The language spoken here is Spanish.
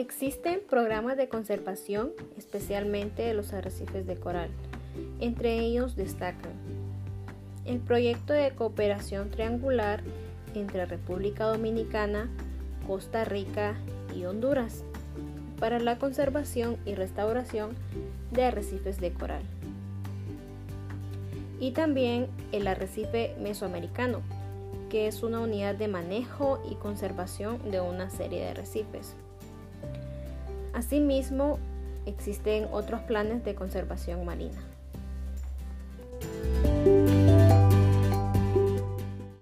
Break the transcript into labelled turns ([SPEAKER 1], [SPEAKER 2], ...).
[SPEAKER 1] Existen programas de conservación, especialmente de los arrecifes de coral. Entre ellos destacan el proyecto de cooperación triangular entre República Dominicana, Costa Rica y Honduras para la conservación y restauración de arrecifes de coral. Y también el arrecife mesoamericano, que es una unidad de manejo y conservación de una serie de arrecifes. Asimismo, existen otros planes de conservación marina.